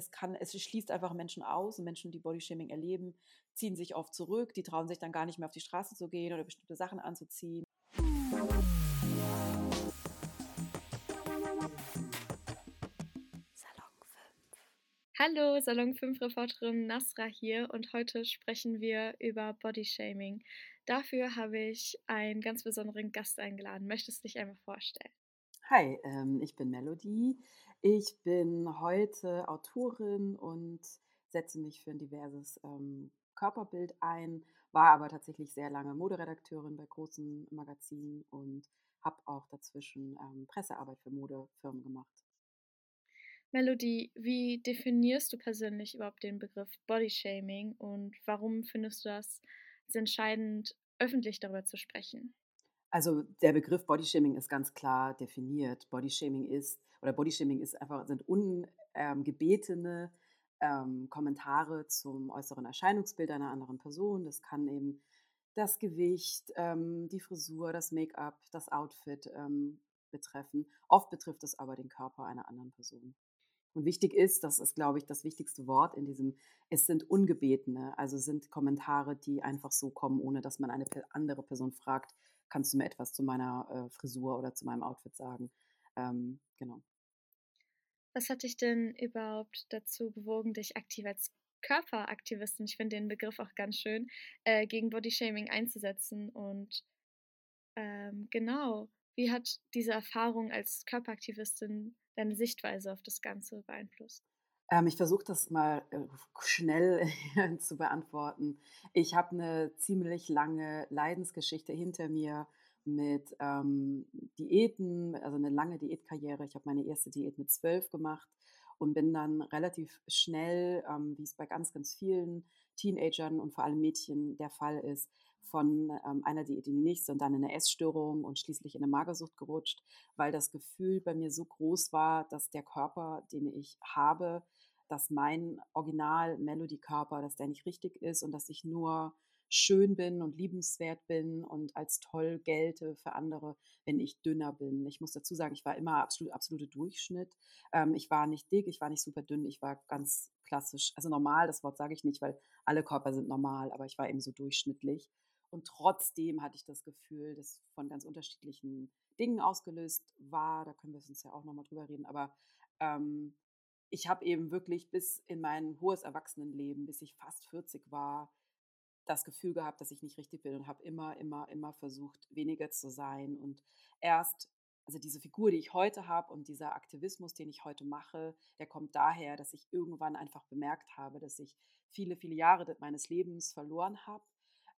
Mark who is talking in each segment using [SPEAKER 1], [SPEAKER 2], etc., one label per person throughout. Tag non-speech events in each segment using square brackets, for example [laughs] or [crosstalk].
[SPEAKER 1] es kann, es schließt einfach Menschen aus und Menschen, die Bodyshaming erleben, ziehen sich oft zurück, die trauen sich dann gar nicht mehr auf die Straße zu gehen oder bestimmte Sachen anzuziehen.
[SPEAKER 2] Hallo, Salon 5 Reporterin Nasra hier und heute sprechen wir über Bodyshaming. Dafür habe ich einen ganz besonderen Gast eingeladen. Möchtest du dich einmal vorstellen?
[SPEAKER 1] Hi, ähm, ich bin Melody. Ich bin heute Autorin und setze mich für ein diverses ähm, Körperbild ein, war aber tatsächlich sehr lange Moderedakteurin bei großen Magazinen und habe auch dazwischen ähm, Pressearbeit für Modefirmen gemacht.
[SPEAKER 2] Melody, wie definierst du persönlich überhaupt den Begriff Bodyshaming und warum findest du das entscheidend, öffentlich darüber zu sprechen?
[SPEAKER 1] Also der Begriff Bodyshaming ist ganz klar definiert. Bodyshaming ist, oder Bodyshaming ist einfach, sind ungebetene ähm, Kommentare zum äußeren Erscheinungsbild einer anderen Person. Das kann eben das Gewicht, ähm, die Frisur, das Make-up, das Outfit ähm, betreffen. Oft betrifft es aber den Körper einer anderen Person. Und wichtig ist, das ist, glaube ich, das wichtigste Wort in diesem, es sind ungebetene, also sind Kommentare, die einfach so kommen, ohne dass man eine andere Person fragt, kannst du mir etwas zu meiner äh, Frisur oder zu meinem Outfit sagen? Ähm, genau.
[SPEAKER 2] Was hat dich denn überhaupt dazu bewogen, dich aktiv als Körperaktivistin, ich finde den Begriff auch ganz schön, äh, gegen Bodyshaming einzusetzen? Und ähm, genau, wie hat diese Erfahrung als Körperaktivistin deine Sichtweise auf das Ganze beeinflusst?
[SPEAKER 1] Ähm, ich versuche das mal äh, schnell [laughs] zu beantworten. Ich habe eine ziemlich lange Leidensgeschichte hinter mir mit ähm, Diäten, also eine lange Diätkarriere. Ich habe meine erste Diät mit zwölf gemacht und bin dann relativ schnell, ähm, wie es bei ganz, ganz vielen Teenagern und vor allem Mädchen der Fall ist, von ähm, einer Diät in die nächste und dann in eine Essstörung und schließlich in eine Magersucht gerutscht, weil das Gefühl bei mir so groß war, dass der Körper, den ich habe, dass mein Original Melody-Körper, dass der nicht richtig ist und dass ich nur schön bin und liebenswert bin und als toll gelte für andere, wenn ich dünner bin. Ich muss dazu sagen, ich war immer absolut absolute Durchschnitt. Ähm, ich war nicht dick, ich war nicht super dünn, ich war ganz klassisch, also normal, das Wort sage ich nicht, weil alle Körper sind normal, aber ich war eben so durchschnittlich. Und trotzdem hatte ich das Gefühl, dass von ganz unterschiedlichen Dingen ausgelöst war. Da können wir uns ja auch nochmal drüber reden. Aber ähm, ich habe eben wirklich bis in mein hohes Erwachsenenleben, bis ich fast 40 war, das Gefühl gehabt, dass ich nicht richtig bin und habe immer, immer, immer versucht, weniger zu sein. Und erst, also diese Figur, die ich heute habe und dieser Aktivismus, den ich heute mache, der kommt daher, dass ich irgendwann einfach bemerkt habe, dass ich viele, viele Jahre meines Lebens verloren habe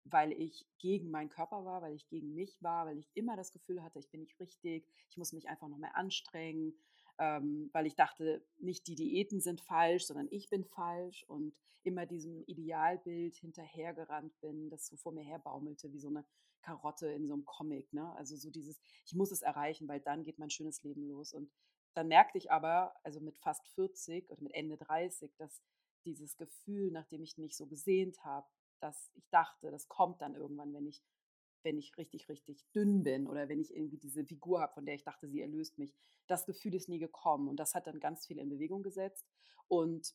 [SPEAKER 1] weil ich gegen meinen Körper war, weil ich gegen mich war, weil ich immer das Gefühl hatte, ich bin nicht richtig, ich muss mich einfach noch mehr anstrengen, ähm, weil ich dachte, nicht die Diäten sind falsch, sondern ich bin falsch und immer diesem Idealbild hinterhergerannt bin, das so vor mir herbaumelte, wie so eine Karotte in so einem Comic. Ne? Also so dieses, ich muss es erreichen, weil dann geht mein schönes Leben los. Und dann merkte ich aber, also mit fast 40 oder mit Ende 30, dass dieses Gefühl, nachdem ich mich so gesehnt habe, dass ich dachte, das kommt dann irgendwann, wenn ich, wenn ich richtig, richtig dünn bin oder wenn ich irgendwie diese Figur habe, von der ich dachte, sie erlöst mich. Das Gefühl ist nie gekommen und das hat dann ganz viel in Bewegung gesetzt. Und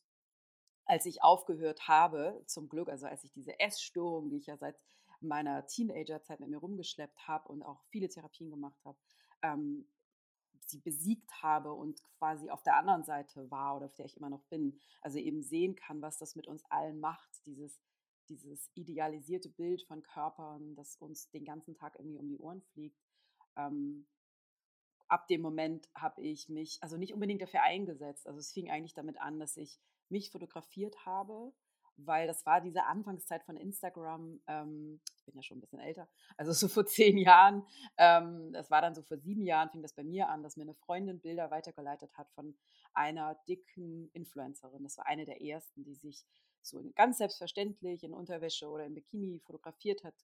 [SPEAKER 1] als ich aufgehört habe, zum Glück, also als ich diese Essstörung, die ich ja seit meiner Teenagerzeit mit mir rumgeschleppt habe und auch viele Therapien gemacht habe, ähm, sie besiegt habe und quasi auf der anderen Seite war oder auf der ich immer noch bin. Also eben sehen kann, was das mit uns allen macht, dieses dieses idealisierte Bild von Körpern, das uns den ganzen Tag irgendwie um die Ohren fliegt. Ähm, ab dem Moment habe ich mich, also nicht unbedingt dafür eingesetzt. Also es fing eigentlich damit an, dass ich mich fotografiert habe, weil das war diese Anfangszeit von Instagram. Ähm, ich bin ja schon ein bisschen älter, also [laughs] so vor zehn Jahren. Ähm, das war dann so vor sieben Jahren, fing das bei mir an, dass mir eine Freundin Bilder weitergeleitet hat von einer dicken Influencerin. Das war eine der ersten, die sich so ganz selbstverständlich in Unterwäsche oder in Bikini fotografiert hat,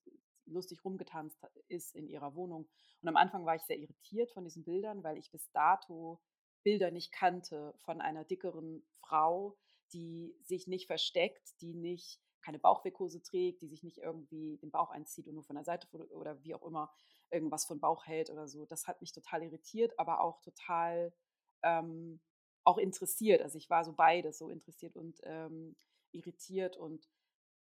[SPEAKER 1] lustig rumgetanzt ist in ihrer Wohnung. Und am Anfang war ich sehr irritiert von diesen Bildern, weil ich bis dato Bilder nicht kannte von einer dickeren Frau, die sich nicht versteckt, die nicht keine Bauchwickhose trägt, die sich nicht irgendwie den Bauch einzieht und nur von der Seite oder wie auch immer irgendwas von Bauch hält oder so. Das hat mich total irritiert, aber auch total ähm, auch interessiert. Also ich war so beides, so interessiert und ähm, irritiert und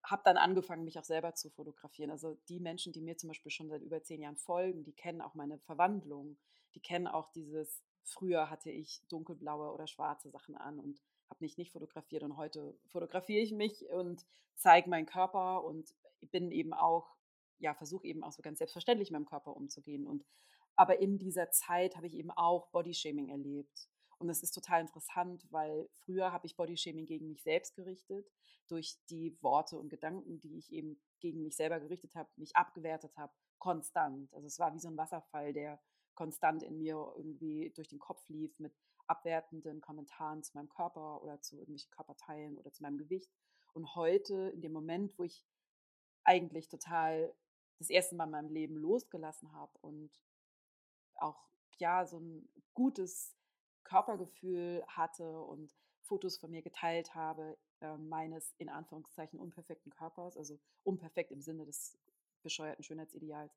[SPEAKER 1] habe dann angefangen, mich auch selber zu fotografieren. Also die Menschen, die mir zum Beispiel schon seit über zehn Jahren folgen, die kennen auch meine Verwandlung, die kennen auch dieses, früher hatte ich dunkelblaue oder schwarze Sachen an und habe mich nicht fotografiert und heute fotografiere ich mich und zeige meinen Körper und bin eben auch, ja, versuche eben auch so ganz selbstverständlich mit meinem Körper umzugehen. Und aber in dieser Zeit habe ich eben auch Bodyshaming erlebt. Und das ist total interessant, weil früher habe ich Bodyshaming gegen mich selbst gerichtet, durch die Worte und Gedanken, die ich eben gegen mich selber gerichtet habe, mich abgewertet habe, konstant. Also es war wie so ein Wasserfall, der konstant in mir irgendwie durch den Kopf lief mit abwertenden Kommentaren zu meinem Körper oder zu irgendwelchen Körperteilen oder zu meinem Gewicht. Und heute, in dem Moment, wo ich eigentlich total das erste Mal in meinem Leben losgelassen habe und auch ja so ein gutes Körpergefühl hatte und Fotos von mir geteilt habe, äh, meines in Anführungszeichen unperfekten Körpers, also unperfekt im Sinne des bescheuerten Schönheitsideals.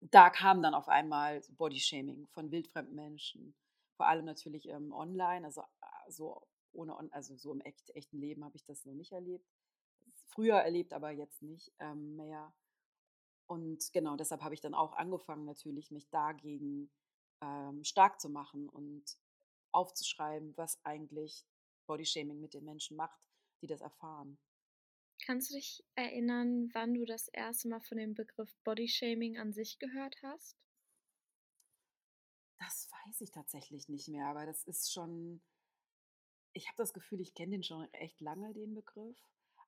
[SPEAKER 1] Da kam dann auf einmal Bodyshaming von wildfremden Menschen, vor allem natürlich ähm, online, also äh, so ohne, also so im echt, echten Leben habe ich das noch nicht erlebt. Früher erlebt, aber jetzt nicht ähm, mehr. Und genau deshalb habe ich dann auch angefangen, natürlich mich dagegen ähm, stark zu machen und aufzuschreiben, was eigentlich Bodyshaming mit den Menschen macht, die das erfahren.
[SPEAKER 2] Kannst du dich erinnern, wann du das erste Mal von dem Begriff Bodyshaming an sich gehört hast?
[SPEAKER 1] Das weiß ich tatsächlich nicht mehr, aber das ist schon, ich habe das Gefühl, ich kenne den schon echt lange, den Begriff.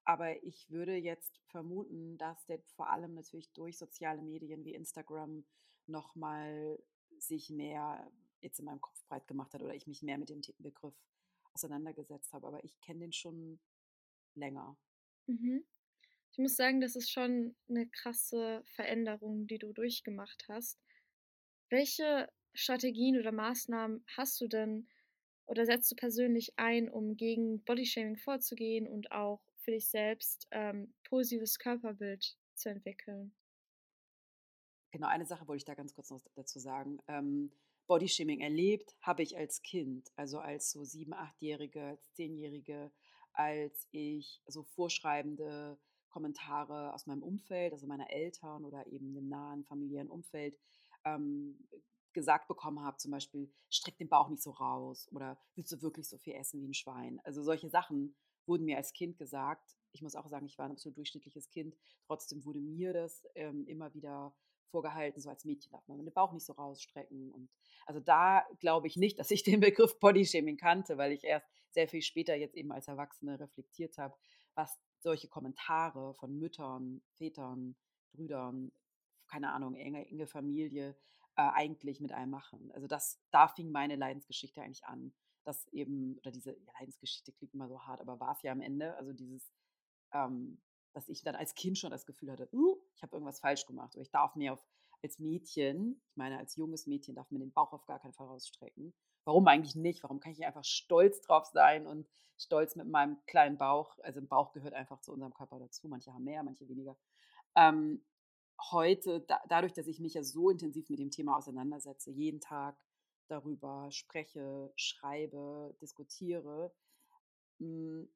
[SPEAKER 1] Aber ich würde jetzt vermuten, dass der vor allem natürlich durch soziale Medien wie Instagram nochmal sich mehr jetzt in meinem Kopf breit gemacht hat oder ich mich mehr mit dem Begriff auseinandergesetzt habe. Aber ich kenne den schon länger.
[SPEAKER 2] Mhm. Ich muss sagen, das ist schon eine krasse Veränderung, die du durchgemacht hast. Welche Strategien oder Maßnahmen hast du denn oder setzt du persönlich ein, um gegen Bodyshaming vorzugehen und auch für dich selbst ähm, positives Körperbild zu entwickeln?
[SPEAKER 1] Genau, eine Sache wollte ich da ganz kurz noch dazu sagen. Ähm, Bodyshaming erlebt habe ich als Kind, also als so sieben, achtjährige, als zehnjährige, als ich so vorschreibende Kommentare aus meinem Umfeld, also meiner Eltern oder eben dem nahen familiären Umfeld, ähm, gesagt bekommen habe, zum Beispiel, streck den Bauch nicht so raus oder willst du wirklich so viel essen wie ein Schwein? Also solche Sachen wurden mir als Kind gesagt. Ich muss auch sagen, ich war ein absolut durchschnittliches Kind. Trotzdem wurde mir das ähm, immer wieder vorgehalten, so als Mädchen darf man den Bauch nicht so rausstrecken. Und also da glaube ich nicht, [laughs] dass ich den Begriff Bodyshaming kannte, weil ich erst sehr viel später jetzt eben als Erwachsene reflektiert habe, was solche Kommentare von Müttern, Vätern, Brüdern, keine Ahnung, enge, enge Familie äh, eigentlich mit einem machen. Also das, da fing meine Leidensgeschichte eigentlich an, dass eben, oder diese Leidensgeschichte klingt immer so hart, aber war es ja am Ende, also dieses, ähm, dass ich dann als Kind schon das Gefühl hatte, uh, ich habe irgendwas falsch gemacht oder ich darf mir auf, als Mädchen, ich meine als junges Mädchen darf man den Bauch auf gar keinen Fall rausstrecken. Warum eigentlich nicht? Warum kann ich einfach stolz drauf sein und stolz mit meinem kleinen Bauch? Also ein Bauch gehört einfach zu unserem Körper dazu. Manche haben mehr, manche weniger. Ähm, heute, da, dadurch, dass ich mich ja so intensiv mit dem Thema auseinandersetze, jeden Tag darüber spreche, schreibe, diskutiere, hm,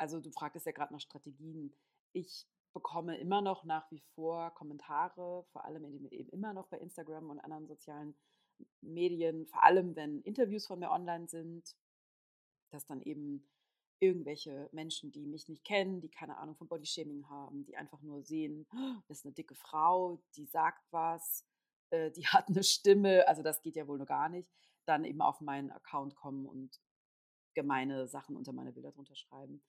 [SPEAKER 1] also du fragtest ja gerade nach Strategien. Ich bekomme immer noch nach wie vor Kommentare, vor allem eben immer noch bei Instagram und anderen sozialen Medien, vor allem wenn Interviews von mir online sind, dass dann eben irgendwelche Menschen, die mich nicht kennen, die keine Ahnung von Bodyshaming haben, die einfach nur sehen, oh, das ist eine dicke Frau, die sagt was, äh, die [laughs] hat eine Stimme, also das geht ja wohl nur gar nicht, dann eben auf meinen Account kommen und gemeine Sachen unter meine Bilder drunter schreiben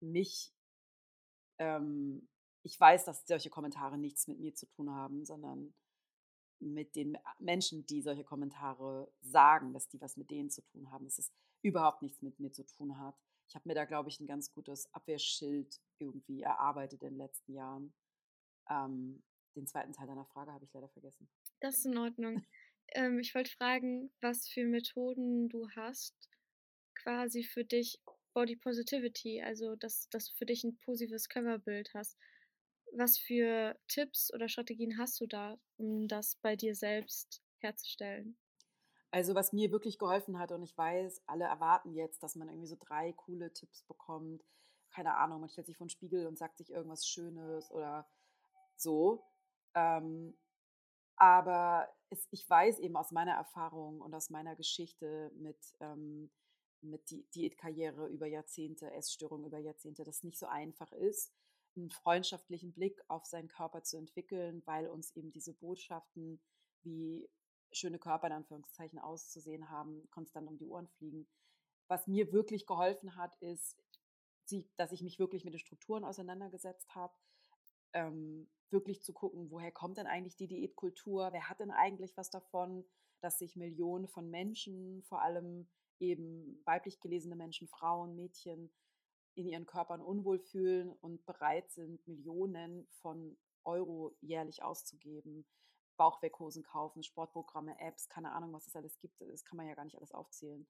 [SPEAKER 1] mich, ähm, ich weiß, dass solche Kommentare nichts mit mir zu tun haben, sondern mit den Menschen, die solche Kommentare sagen, dass die was mit denen zu tun haben, dass es überhaupt nichts mit mir zu tun hat. Ich habe mir da, glaube ich, ein ganz gutes Abwehrschild irgendwie erarbeitet in den letzten Jahren. Ähm, den zweiten Teil deiner Frage habe ich leider vergessen.
[SPEAKER 2] Das ist in Ordnung. ähm, ich wollte fragen, was für Methoden du hast, quasi für dich, Body Positivity, also dass, dass du für dich ein positives Körperbild hast. Was für Tipps oder Strategien hast du da, um das bei dir selbst herzustellen?
[SPEAKER 1] Also, was mir wirklich geholfen hat und ich weiß, alle erwarten jetzt, dass man irgendwie so 3 coole Tipps bekommt. Keine Ahnung, man stellt sich vor 'n Spiegel und sagt sich irgendwas Schönes oder so. Ähm, aber es ich weiß eben aus meiner Erfahrung und aus meiner Geschichte mit, ähm mit Di Diätkarriere über Jahrzehnte, Essstörung über Jahrzehnte, dass es nicht so einfach ist, 'n freundschaftlichen Blick auf seinen Körper zu entwickeln, weil uns eben diese Botschaften, wie schöne Körper in Anführungszeichen auszusehen haben, konstant um die Ohren fliegen. Was mir wirklich geholfen hat, ist, dass ich mich wirklich mit den Strukturen auseinandergesetzt habe, ähm, wirklich zu gucken, woher kommt denn eigentlich die Diätkultur? Wer hat denn eigentlich was davon, dass sich Millionen von Menschen, vor allem eben weiblich gelesene Menschen, Frauen, Mädchen, in ihren Körpern unwohl fühlen und bereit sind, Millionen von Euro jährlich auszugeben, Bauchwerkhosen kaufen, Sportprogramme, Apps, keine Ahnung, was es alles gibt. Das kann man ja gar nicht alles aufzählen.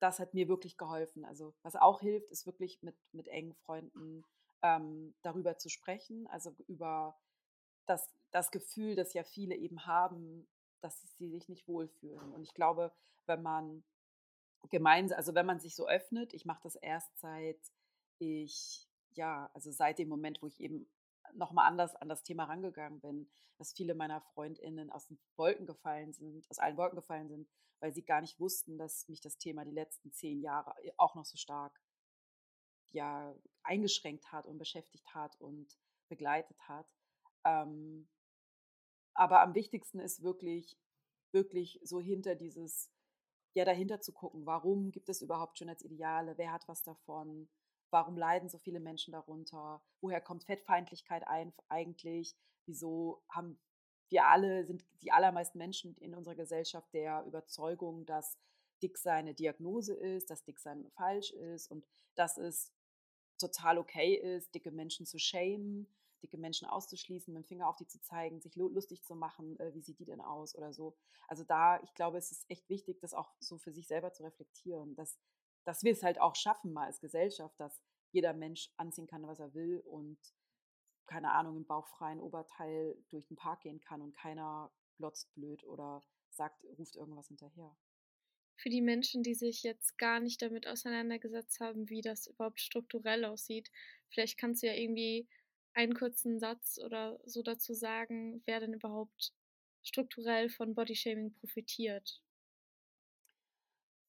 [SPEAKER 1] Das hat mir wirklich geholfen. Also, was auch hilft, ist wirklich mit mit engen Freunden, ähm, darüber zu sprechen, also über das das Gefühl, das ja viele eben haben, dass sie sich nicht wohlfühlen. Und ich glaube, wenn man gemeins also, wenn man sich so öffnet ich mache das erst seit ich ja, also seit dem Moment, wo ich eben noch mal anders an das Thema rangegangen bin, dass viele meiner FreundInnen aus den Wolken gefallen sind aus allen Wolken gefallen sind, weil sie gar nicht wussten, dass mich das Thema die letzten 10 Jahre äh, auch noch so stark ja, eingeschränkt hat und beschäftigt hat und begleitet hat. Ähm, aber am wichtigsten ist wirklich wirklich so hinter dieses ja, dahinter zu gucken, warum gibt es überhaupt Schönheitsideale? Wer hat was davon? Warum leiden so viele Menschen darunter? Woher kommt Fettfeindlichkeit ein, eigentlich? Wieso haben wir alle, sind die allermeisten Menschen in unserer Gesellschaft der Überzeugung, dass Dicksein eine Diagnose ist, dass Dicksein falsch ist und dass es total okay ist, dicke Menschen zu shamen, dicke Menschen auszuschließen, mit dem Finger auf die zu zeigen, sich lustig zu machen, äh, wie sieht die denn aus oder so. Also da, ich glaube, es ist echt wichtig, das auch so für sich selber zu reflektieren, dass, dass wir es halt auch schaffen, mal als Gesellschaft, dass jeder Mensch anziehen kann, was er will und keine Ahnung, im bauchfreien Oberteil durch den Park gehen kann und keiner glotzt blöd oder sagt, ruft irgendwas hinterher.
[SPEAKER 2] Für die Menschen, die sich jetzt gar nicht damit auseinandergesetzt haben, wie das überhaupt strukturell aussieht, vielleicht kannst du ja irgendwie einen kurzen Satz oder so dazu sagen, wer denn überhaupt strukturell von Bodyshaming profitiert?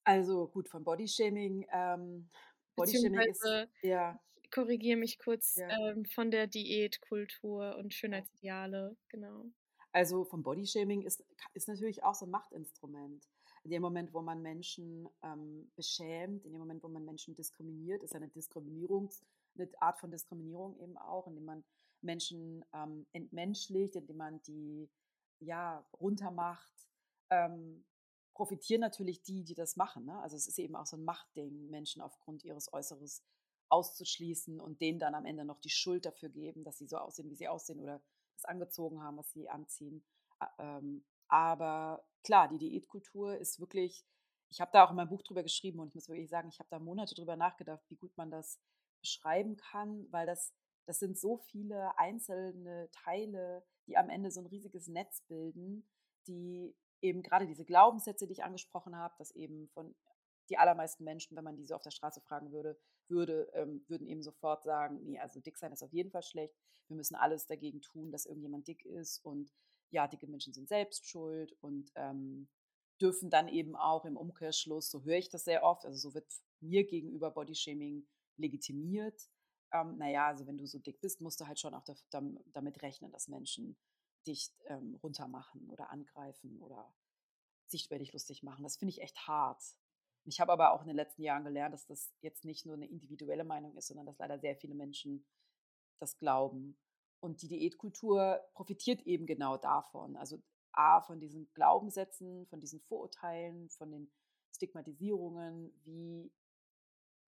[SPEAKER 1] Also gut, von Bodyshaming, ähm, Bodyshaming ist ja.
[SPEAKER 2] ich korrigiere mich kurz,
[SPEAKER 1] Ja.
[SPEAKER 2] ähm, von der Diätkultur und. Schönheitsideale, genau.
[SPEAKER 1] Also vom Bodyshaming ist ist natürlich auch so 'n Machtinstrument. In dem Moment, wo man Menschen, ähm, beschämt, in dem Moment, wo man Menschen diskriminiert, ist eine Diskriminierungs 'ne Art von Diskriminierung eben auch, indem man Menschen, ähm, entmenschlicht, indem man die, ja, runtermacht, ähm, profitieren natürlich die, die das machen, ne? Also, es ist eben auch so 'n Machtding, Menschen aufgrund ihres Äußeres auszuschließen und denen dann am Ende noch die Schuld dafür geben, dass sie so aussehen, wie sie aussehen oder das angezogen haben, was sie anziehen. Ähm, aber klar, die Diätkultur ist wirklich ich habe da auch in meinem Buch drüber geschrieben und ich muss wirklich sagen, ich habe da Monate drüber nachgedacht, wie gut man das beschreiben kann, weil das das sind so viele einzelne Teile, die am Ende so 'n riesiges Netz bilden, die eben grade diese Glaubenssätze, die ich angesprochen habe, dass eben von die allermeisten Menschen, wenn man die so auf der Straße fragen würde würde, ähm, würden eben sofort sagen: „Ne, also dick sein ist auf jeden Fall schlecht. Wir müssen alles dagegen tun, dass irgendjemand dick ist und dicke Menschen sind selbst schuld und, ähm, dürfen dann eben auch im Umkehrschluss, so höre ich das sehr oft, also so wird mir gegenüber Bodyshaming legitimiert. Ähm, na ja, also wenn du so dick bist, musst du halt schon auch damit rechnen, dass Menschen dich, ähm, runtermachen oder angreifen oder sich über dich lustig machen. Das finde ich echt hart. Ich habe aber auch in den letzten Jahren gelernt, dass das jetzt nicht nur 'ne individuelle Meinung ist, sondern dass leider sehr viele Menschen das glauben. Und die Diätkultur profitiert eben genau davon. Also A, von diesen Glaubenssätzen, von diesen Vorurteilen, von den Stigmatisierungen, wie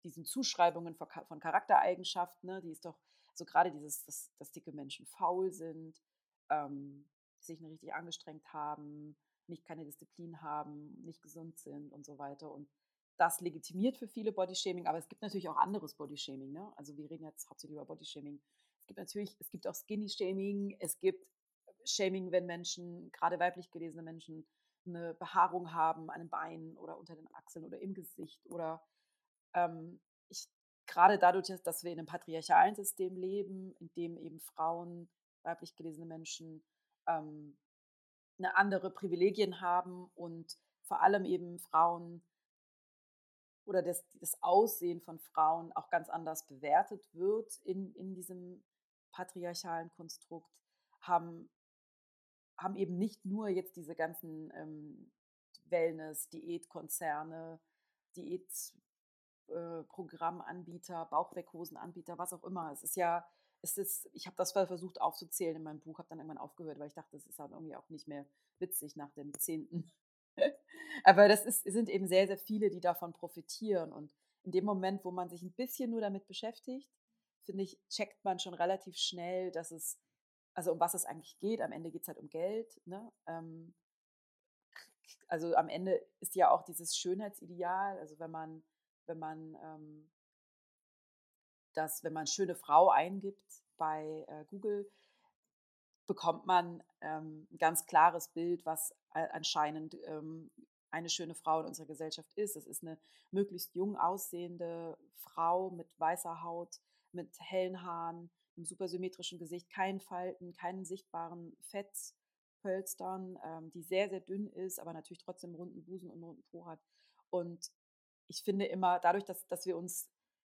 [SPEAKER 1] diesen Zuschreibungen von Cha von Charaktereigenschaften, ne? Die ist doch so grade dieses, dass dass dicke Menschen faul sind, ähm, sich nicht richtig angestrengt haben, nicht keine Disziplin haben, nicht gesund sind und so weiter. Und das legitimiert für viele Bodyshaming, aber es gibt natürlich auch anderes Bodyshaming, ne? Also wir reden jetzt hauptsächlich über Bodyshaming. Es gibt natürlich es gibt auch Skinny-Shaming, es gibt Shaming, wenn Menschen, grade weiblich gelesene Menschen, eine Behaarung haben an den Beinen oder unter den Achseln oder im Gesicht oder ähm, ich gerade dadurch, dass wir in einem patriarchalen System leben, in dem eben Frauen, weiblich gelesene Menschen ähm, eine andere Privilegien haben und vor allem eben Frauen oder das, das Aussehen von Frauen auch ganz anders bewertet wird in, in diesem patriarchalen Konstrukt, haben, haben eben nicht nur jetzt diese ganzen ähm, Wellness, Diätkonzerne, Diätprogrammanbieter, äh, Bauchweghosenanbieter, was auch immer. Es ist ja, es ist, ich habe das versucht aufzuzählen in meinem Buch, habe dann irgendwann aufgehört, weil ich dachte, das ist halt irgendwie auch nicht mehr witzig nach dem zehnten [laughs] aber das ist, sind eben sehr, sehr viele, die davon profitieren. Und in dem Moment, wo man sich ein bisschen nur damit beschäftigt, finde ich, checkt man schon relativ schnell, dass es, also um was es eigentlich geht. Am Ende geht es halt um Geld. Ne? Ähm, also am Ende ist ja auch dieses Schönheitsideal, also wenn man, wenn man ähm, das, wenn man schöne Frau eingibt bei äh, Google, bekommt man ähm, ein ganz klares Bild, was anscheinend ähm, eine schöne Frau in unserer Gesellschaft ist. Es ist eine möglichst jung aussehende Frau mit weißer Haut, mit hellen Haaren, einem super symmetrischen Gesicht, keinen Falten, keinen sichtbaren Fettpölstern, ähm, die sehr, sehr dünn ist, aber natürlich trotzdem runden Busen und runden Po hat. Und ich finde immer, dadurch, dass, dass wir uns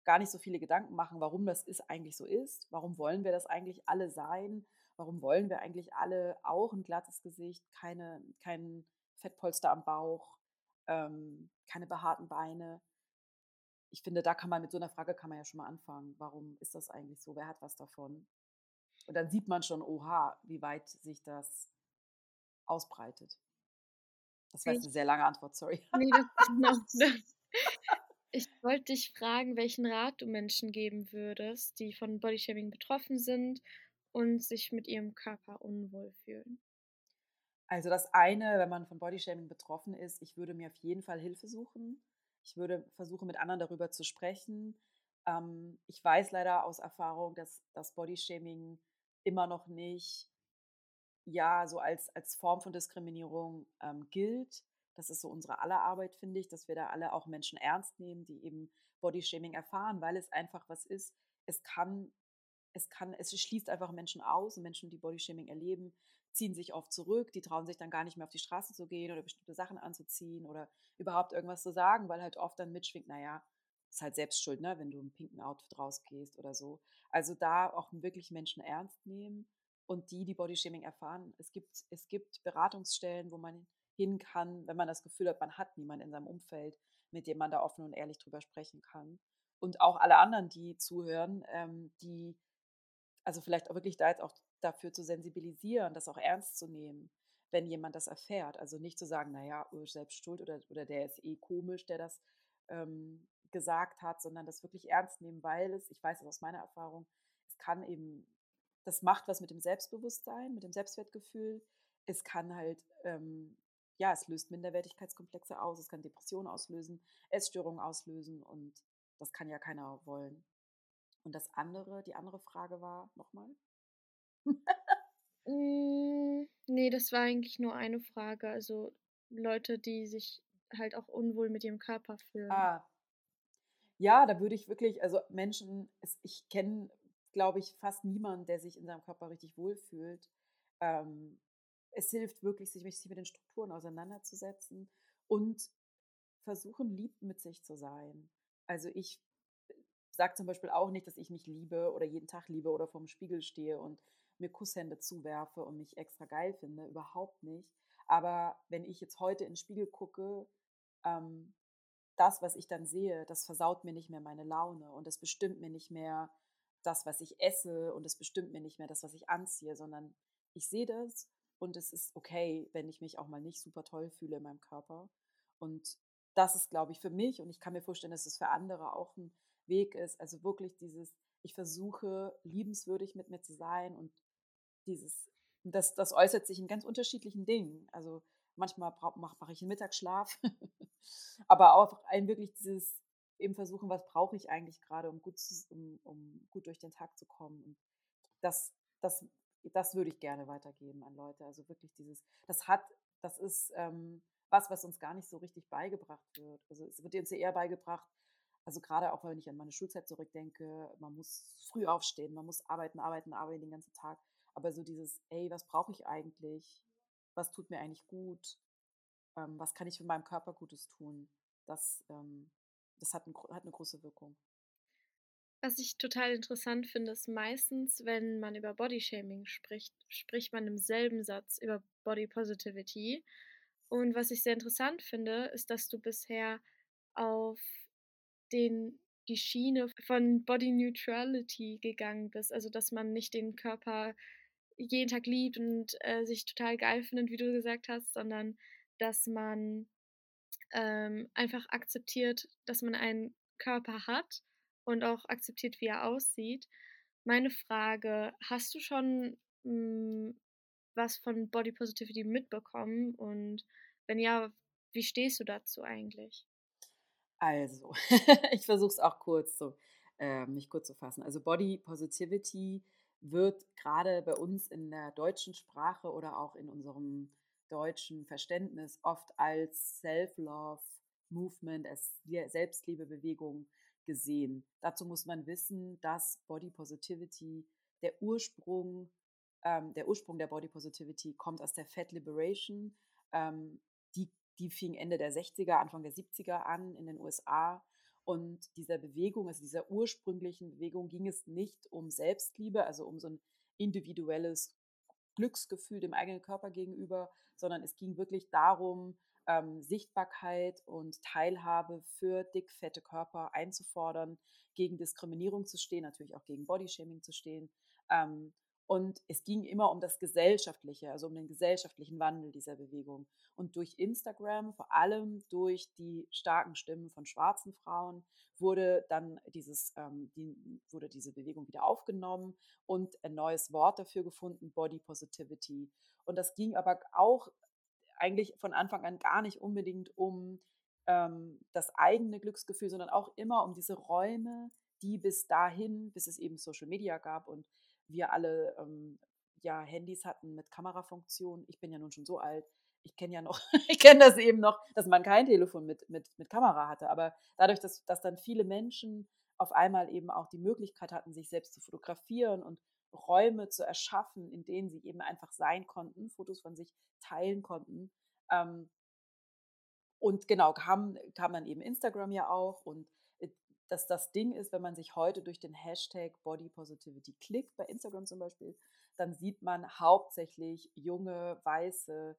[SPEAKER 1] gar nicht so viele Gedanken machen, warum das ist eigentlich so ist, warum wollen wir das eigentlich alle sein, warum wollen wir eigentlich alle auch ein glattes Gesicht, keine, kein Fettpolster am Bauch, ähm, keine behaarten Beine. Ich finde, da kann man mit so einer Frage kann man ja schon mal anfangen. Warum ist das eigentlich so? Wer hat was davon? Und dann sieht man schon, oha, wie weit sich das ausbreitet. Das war jetzt eine sehr lange Antwort, sorry. Nee, das, genau, [laughs]
[SPEAKER 2] Ich wollte dich fragen, welchen Rat du Menschen geben würdest, die von Bodyshaming betroffen sind und sich mit ihrem Körper unwohl fühlen?
[SPEAKER 1] Also das eine, wenn man von Bodyshaming betroffen ist, ich würde mir auf jeden Fall Hilfe suchen. Ich würde versuchen, mit anderen darüber zu sprechen. Ähm, ich weiß leider aus Erfahrung, dass das Bodyshaming immer noch nicht ja so als, als Form von Diskriminierung ähm, gilt. Das ist so unsere aller Arbeit, finde ich, dass wir da alle auch Menschen ernst nehmen, die eben Bodyshaming erfahren, weil es einfach was ist. Es kann es kann, es schließt einfach Menschen aus Menschen, die Bodyshaming erleben, ziehen sich oft zurück, die trauen sich dann gar nicht mehr auf die Straße zu gehen oder bestimmte Sachen anzuziehen oder überhaupt irgendwas zu sagen, weil halt oft dann mitschwingt, naja, ist halt selbst schuld, ne, wenn du im pinken Outfit rausgehst oder so. Also da auch wirklich Menschen ernst nehmen und die, die Bodyshaming erfahren, es gibt, es gibt Beratungsstellen, wo man hin kann, wenn man das Gefühl hat, man hat niemanden in seinem Umfeld, mit dem man da offen und ehrlich drüber sprechen kann. Und auch alle anderen, die zuhören, ähm, die also vielleicht auch wirklich da jetzt auch dafür zu sensibilisieren, das auch ernst zu nehmen, wenn jemand das erfährt. Also nicht zu sagen, naja, oh, selbst schuld oder, oder der ist eh komisch, der das ähm, gesagt hat, sondern das wirklich ernst nehmen, weil es, ich weiß es aus meiner Erfahrung, es kann eben, das macht was mit dem Selbstbewusstsein, mit dem Selbstwertgefühl. Es kann halt, ähm, ja, es löst Minderwertigkeitskomplexe aus, es kann Depressionen auslösen, Essstörungen auslösen und das kann ja keiner wollen. Und das andere, die andere Frage war nochmal?
[SPEAKER 2] Mm, nee, das war eigentlich nur eine Frage. Also Leute, die sich halt auch unwohl mit ihrem Körper fühlen.
[SPEAKER 1] Ah. Ja, da würde ich wirklich, also Menschen, ich kenne, glaube ich, fast niemanden, der sich in seinem Körper richtig wohlfühlt. Ähm, es hilft wirklich, sich mit den Strukturen auseinanderzusetzen und versuchen, lieb mit sich zu sein. Also ich sage zum Beispiel auch nicht, dass ich mich liebe oder jeden Tag liebe oder vorm Spiegel stehe und mir Kusshände zuwerfe und mich extra geil finde. Überhaupt nicht. Aber wenn ich jetzt heute in den Spiegel gucke, ähm, das, was ich dann sehe, das versaut mir nicht mehr meine Laune und es bestimmt mir nicht mehr das, was ich esse und es bestimmt mir nicht mehr das, was ich anziehe, sondern ich sehe das und es ist okay, wenn ich mich auch mal nicht super toll fühle in meinem Körper. Und das ist, glaube ich, für mich und ich kann mir vorstellen, dass es für andere auch ein Weg ist. Also wirklich dieses, ich versuche liebenswürdig mit mir zu sein und dieses, das, das äußert sich in ganz unterschiedlichen Dingen. Also manchmal mache mach ich einen Mittagsschlaf, [laughs] aber auch ein wirklich dieses eben versuchen, was brauche ich eigentlich gerade, um gut, zu, um, um gut durch den Tag zu kommen. Und das, das, das würde ich gerne weitergeben an Leute. Also wirklich dieses, das hat Das ist ähm, was, was uns gar nicht so richtig beigebracht wird. Also es wird uns ja eher beigebracht, also gerade auch, wenn ich an meine Schulzeit zurückdenke, man muss früh aufstehen, man muss arbeiten, arbeiten, arbeiten den ganzen Tag. Aber so dieses, ey, was brauche ich eigentlich? Was tut mir eigentlich gut? Ähm, was kann ich für meinem Körper Gutes tun? Das, ähm, das hat, ein, hat eine große Wirkung.
[SPEAKER 2] Was ich total interessant finde, ist meistens, wenn man über Bodyshaming spricht, spricht man im selben Satz über Body Positivity. Und was ich sehr interessant finde, ist, dass du bisher auf den, die Schiene von Body Neutrality gegangen bist. Also, dass man nicht den Körper jeden Tag liebt und äh, sich total geil findet, wie du gesagt hast, sondern dass man ähm, einfach akzeptiert, dass man einen Körper hat und auch akzeptiert, wie er aussieht. Meine Frage, hast du schon mh, hm, was von Body Positivity mitbekommen? Und wenn ja, wie stehst du dazu eigentlich?
[SPEAKER 1] Also, [laughs] ich versuche es auch kurz so, äh, mich kurz zu fassen. Also Body Positivity wird gerade bei uns in der deutschen Sprache oder auch in unserem deutschen Verständnis oft als Self-Love Movement, als Selbstliebebewegung gesehen. Dazu muss man wissen, dass Body Positivity der Ursprung, ähm, der Ursprung der Body Positivity kommt aus der Fat Liberation. Ähm, die die fing Ende der 60er, Anfang der 70er an in den USA. Und dieser Bewegung, also dieser ursprünglichen Bewegung, ging es nicht um Selbstliebe, also um so ein individuelles Glücksgefühl dem eigenen Körper gegenüber, sondern es ging wirklich darum, ähm, Sichtbarkeit und Teilhabe für dick, fette Körper einzufordern, gegen Diskriminierung zu stehen, natürlich auch gegen Bodyshaming zu stehen. Ähm, und es ging immer um das Gesellschaftliche, also um den gesellschaftlichen Wandel dieser Bewegung. Und durch Instagram, vor allem durch die starken Stimmen von schwarzen Frauen, wurde dann dieses, ähm, die, wurde diese Bewegung wieder aufgenommen und ein neues Wort dafür gefunden, Body Positivity. Und das ging aber auch eigentlich von Anfang an gar nicht unbedingt um ähm, das eigene Glücksgefühl, sondern auch immer um diese Räume, die bis dahin, bis es eben Social Media gab und wir alle ähm, ja Handys hatten mit Kamerafunktion. Ich bin ja nun schon so alt. Ich kenne ja noch, [laughs] ich kenne das eben noch, dass man kein Telefon mit, mit, mit Kamera hatte. Aber dadurch, dass, dass dann viele Menschen auf einmal eben auch die Möglichkeit hatten, sich selbst zu fotografieren und Räume zu erschaffen, in denen sie eben einfach sein konnten, Fotos von sich teilen konnten. Ähm, und genau, kam, kam dann eben Instagram ja auch und dass das Ding ist, wenn man sich heute durch den Hashtag Body Positivity klickt, bei Instagram zum Beispiel, dann sieht man hauptsächlich junge, weiße,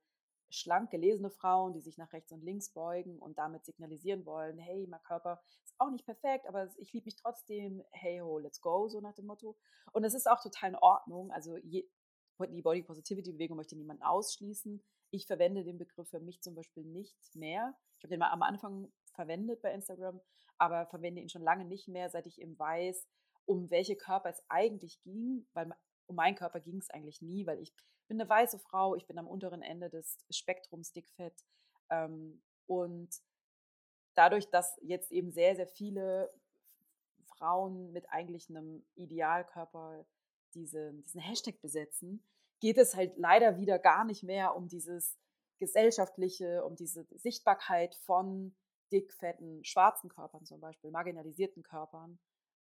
[SPEAKER 1] schlank gelesene Frauen, die sich nach rechts und links beugen und damit signalisieren wollen, hey, mein Körper ist auch nicht perfekt, aber ich liebe mich trotzdem, hey ho, let's go, so nach dem Motto. Und es ist auch total in Ordnung. Also je, die Body Positivity Bewegung möchte niemanden ausschließen. Ich verwende den Begriff für mich zum Beispiel nicht mehr. Ich habe den mal am Anfang verwendet bei Instagram, aber verwende ihn schon lange nicht mehr, seit ich eben weiß, um welche Körper es eigentlich ging, weil um meinen Körper ging es eigentlich nie, weil ich bin eine weiße Frau, ich bin am unteren Ende des Spektrums dickfett ähm, und dadurch, dass jetzt eben sehr, sehr viele Frauen mit eigentlich einem Idealkörper diese, diesen Hashtag besetzen, geht es halt leider wieder gar nicht mehr um dieses gesellschaftliche, um diese Sichtbarkeit von dickfetten, schwarzen Körpern zum Beispiel, marginalisierten Körpern,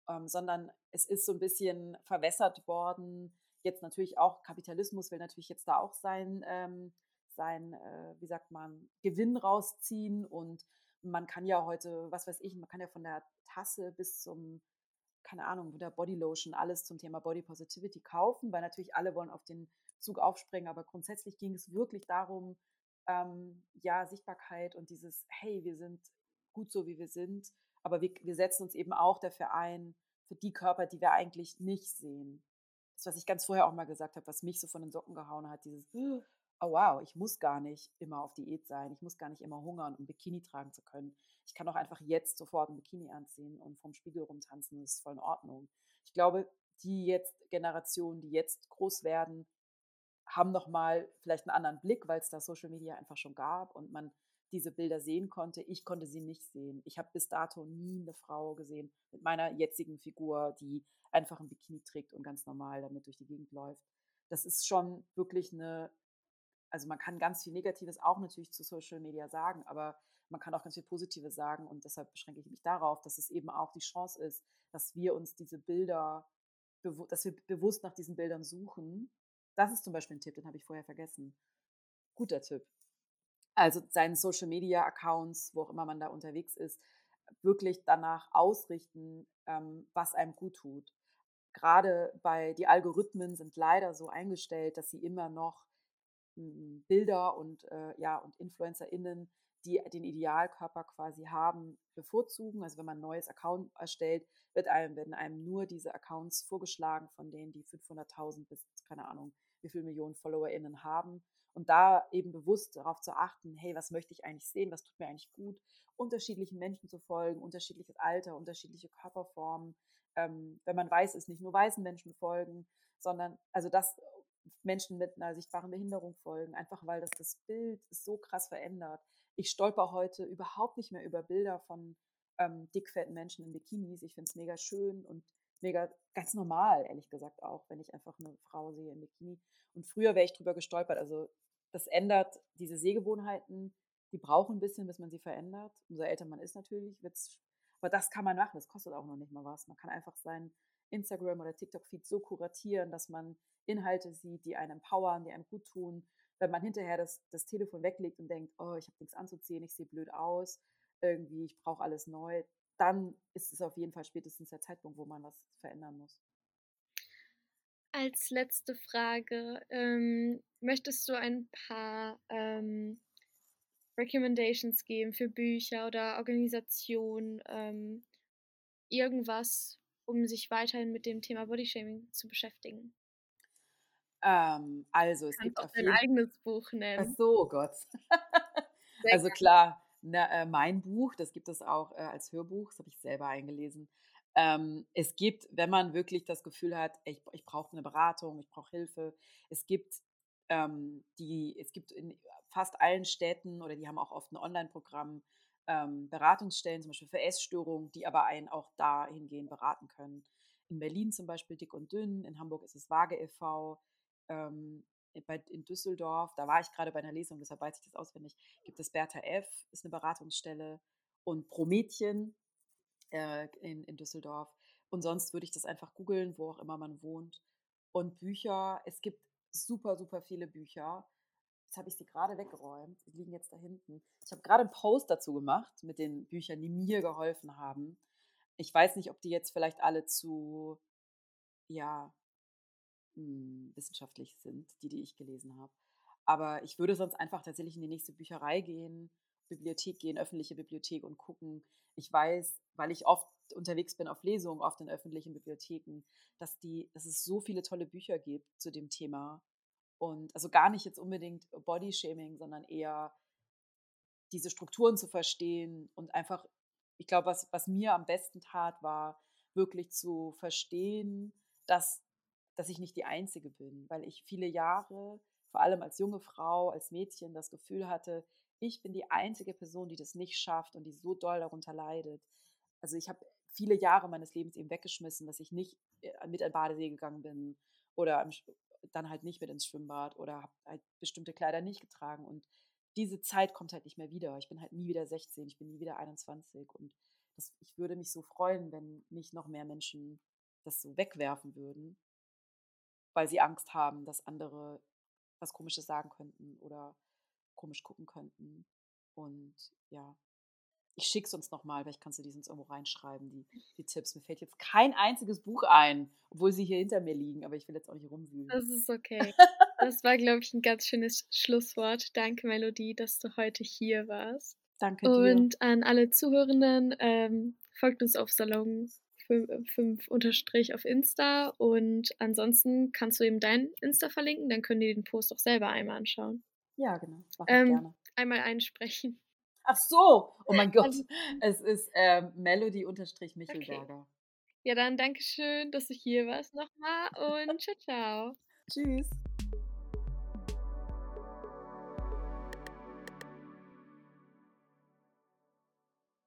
[SPEAKER 1] ähm, sondern es ist so ein bisschen verwässert worden. Jetzt natürlich auch Kapitalismus will natürlich jetzt da auch sein, ähm, sein äh, wie sagt man, Gewinn rausziehen und man kann ja heute, was weiß ich, man kann ja von der Tasse bis zum, keine Ahnung, der Bodylotion alles zum Thema Body Positivity kaufen, weil natürlich alle wollen auf den Zug aufspringen, aber grundsätzlich ging es wirklich darum, ähm, ja, Sichtbarkeit und dieses, hey, wir sind gut so, wie wir sind, aber wir, wir setzen uns eben auch dafür ein, für die Körper, die wir eigentlich nicht sehen. Das, was ich ganz vorher auch mal gesagt habe, was mich so von den Socken gehauen hat, dieses, oh wow, ich muss gar nicht immer auf Diät sein, ich muss gar nicht immer hungern, um Bikini tragen zu können. Ich kann auch einfach jetzt sofort ein Bikini anziehen und vom Spiegel rumtanzen, das ist voll in Ordnung. Ich glaube, die jetzt Generationen, die jetzt groß werden, haben nochmal vielleicht einen anderen Blick, weil es da Social Media einfach schon gab und man diese Bilder sehen konnte. Ich konnte sie nicht sehen. Ich habe bis dato nie eine Frau gesehen mit meiner jetzigen Figur, die einfach ein Bikini trägt und ganz normal damit durch die Gegend läuft. Das ist schon wirklich eine, also man kann ganz viel Negatives auch natürlich zu Social Media sagen, aber man kann auch ganz viel Positives sagen und deshalb beschränke ich mich darauf, dass es eben auch die Chance ist, dass wir uns diese Bilder, dass wir bewusst nach diesen Bildern suchen. Das ist zum Beispiel ein Tipp, den habe ich vorher vergessen. Guter Tipp. Also seinen Social Media Accounts, wo auch immer man da unterwegs ist, wirklich danach ausrichten, ähm, was einem gut tut. Gerade bei die Algorithmen sind leider so eingestellt, dass sie immer noch Bilder und äh, ja und InfluencerInnen, die den Idealkörper quasi haben, bevorzugen. Also wenn man ein neues Account erstellt, wird einem, werden einem nur diese Accounts vorgeschlagen, von denen die 500.000 bis, keine Ahnung, wie viele Millionen FollowerInnen haben. Und da eben bewusst darauf zu achten, hey, was möchte ich eigentlich sehen, was tut mir eigentlich gut, unterschiedlichen Menschen zu folgen, unterschiedliches Alter, unterschiedliche Körperformen. Ähm, wenn man weiß, ist nicht nur weißen Menschen folgen, sondern also dass Menschen mit einer sichtbaren Behinderung folgen, einfach weil das das Bild so krass verändert. Ich stolper heute überhaupt nicht mehr über Bilder von ähm, dickfetten Menschen in Bikinis. Ich finde es mega schön und mega ganz normal, ehrlich gesagt auch, wenn ich einfach eine Frau sehe im Bikini. Und früher wäre ich drüber gestolpert. Also das ändert diese Sehgewohnheiten, die brauchen ein bisschen, bis man sie verändert. Umso älter man ist natürlich, wird's, aber das kann man machen, das kostet auch noch nicht mal was. Man kann einfach seinen Instagram- oder TikTok-Feed so kuratieren, dass man Inhalte sieht, die einen empowern, die einem gut tun. Wenn man hinterher das, das Telefon weglegt und denkt, oh, ich habe nichts anzuziehen, ich sehe blöd aus, irgendwie, ich brauche alles neu, dann ist es auf jeden Fall spätestens der Zeitpunkt, wo man was verändern muss.
[SPEAKER 2] Als letzte Frage, ähm, möchtest du ein paar ähm, Recommendations geben für Bücher oder Organisationen, ähm, irgendwas, um sich weiterhin mit dem Thema Bodyshaming zu beschäftigen?
[SPEAKER 1] Ähm, also es gibt
[SPEAKER 2] auch dein eigenes Buch
[SPEAKER 1] Ach
[SPEAKER 2] nennen.
[SPEAKER 1] so, oh Gott. [laughs] Also klar, ne, äh, mein Buch, das gibt es auch äh, als Hörbuch, das habe ich selber eingelesen. Ähm, es gibt, wenn man wirklich das Gefühl hat, ich, ich brauche eine Beratung, ich brauche Hilfe, es gibt ähm, die, es gibt in fast allen Städten oder die haben auch oft ein Online-Programm, ähm, Beratungsstellen, zum Beispiel für Essstörungen, die aber einen auch dahingehend beraten können. In Berlin zum Beispiel Dick und Dünn, in Hamburg ist es Waage e.V., ähm, bei, in Düsseldorf, da war ich gerade bei einer Lesung, deshalb weiß ich das auswendig, gibt es Bertha F., ist eine Beratungsstelle und Promädchen äh, in, in Düsseldorf. Und sonst würde ich das einfach googeln, wo auch immer man wohnt. Und Bücher, es gibt super, super viele Bücher. Jetzt habe ich sie gerade weggeräumt. Die liegen jetzt da hinten. Ich habe gerade einen Post dazu gemacht mit den Büchern, die mir geholfen haben. Ich weiß nicht, ob die jetzt vielleicht alle zu, ja, hm, wissenschaftlich sind, die, die ich gelesen habe. Aber ich würde sonst einfach tatsächlich in die nächste Bücherei gehen, Bibliothek gehen, öffentliche Bibliothek und gucken. Ich weiß, weil ich oft unterwegs bin auf Lesungen, oft in öffentlichen Bibliotheken, dass, die, dass es so viele tolle Bücher gibt zu dem Thema. Und also gar nicht jetzt unbedingt Bodyshaming, sondern eher diese Strukturen zu verstehen und einfach, ich glaube, was, was mir am besten tat, war wirklich zu verstehen, dass, dass ich nicht die Einzige bin, weil ich viele Jahre, vor allem als junge Frau, als Mädchen, das Gefühl hatte, ich bin die einzige Person, die das nicht schafft und die so doll darunter leidet. Also ich habe viele Jahre meines Lebens eben weggeschmissen, dass ich nicht äh, mit an Badesee gegangen bin oder dann halt nicht mit ins Schwimmbad oder habe halt bestimmte Kleider nicht getragen. Und diese Zeit kommt halt nicht mehr wieder. Ich bin halt nie wieder 16, ich bin nie wieder 21. Und das, ich würde mich so freuen, wenn nicht noch mehr Menschen das so wegwerfen würden, weil sie Angst haben, dass andere was Komisches sagen könnten oder komisch gucken könnten. Und ja, ich schicke es uns nochmal, vielleicht kannst du die sonst irgendwo reinschreiben, die, die Tipps. Mir fällt jetzt kein einziges Buch ein, obwohl sie hier hinter mir liegen, aber ich will jetzt auch nicht rumwühlen.
[SPEAKER 2] Das ist okay. Das war, glaube ich, ein ganz schönes Schlusswort. Danke, Melodie, dass du heute hier warst.
[SPEAKER 1] Danke dir.
[SPEAKER 2] Und an alle Zuhörenden, ähm, folgt uns auf Salon 5 unterstrich auf Insta und ansonsten kannst du eben dein Insta verlinken, dann können die den Post auch selber einmal anschauen.
[SPEAKER 1] Ja, genau. Das mache ich
[SPEAKER 2] Ähm,
[SPEAKER 1] gerne.
[SPEAKER 2] einmal einsprechen.
[SPEAKER 1] Ach so, oh mein [laughs] Gott.
[SPEAKER 2] Also,
[SPEAKER 1] Es ist ähm, Melody-Michelberger.
[SPEAKER 2] ja, dann Dankeschön, dass du hier warst nochmal und [laughs] ciao, ciao.
[SPEAKER 1] Tschüss.